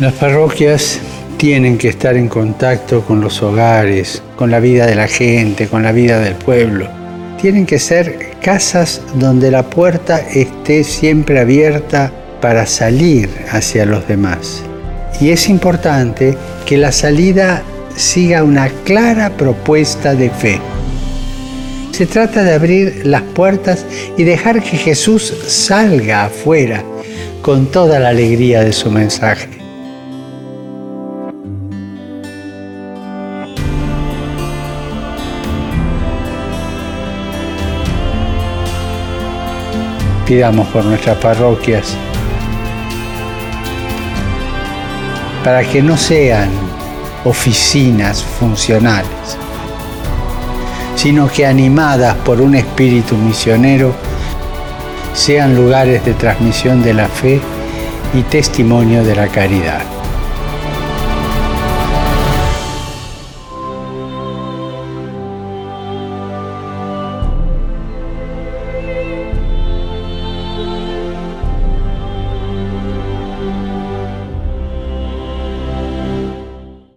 Las parroquias tienen que estar en contacto con los hogares, con la vida de la gente, con la vida del pueblo. Tienen que ser casas donde la puerta esté siempre abierta para salir hacia los demás. Y es importante que la salida siga una clara propuesta de fe. Se trata de abrir las puertas y dejar que Jesús salga afuera con toda la alegría de su mensaje. Pidamos por nuestras parroquias para que no sean oficinas funcionales, sino que animadas por un espíritu misionero, sean lugares de transmisión de la fe y testimonio de la caridad.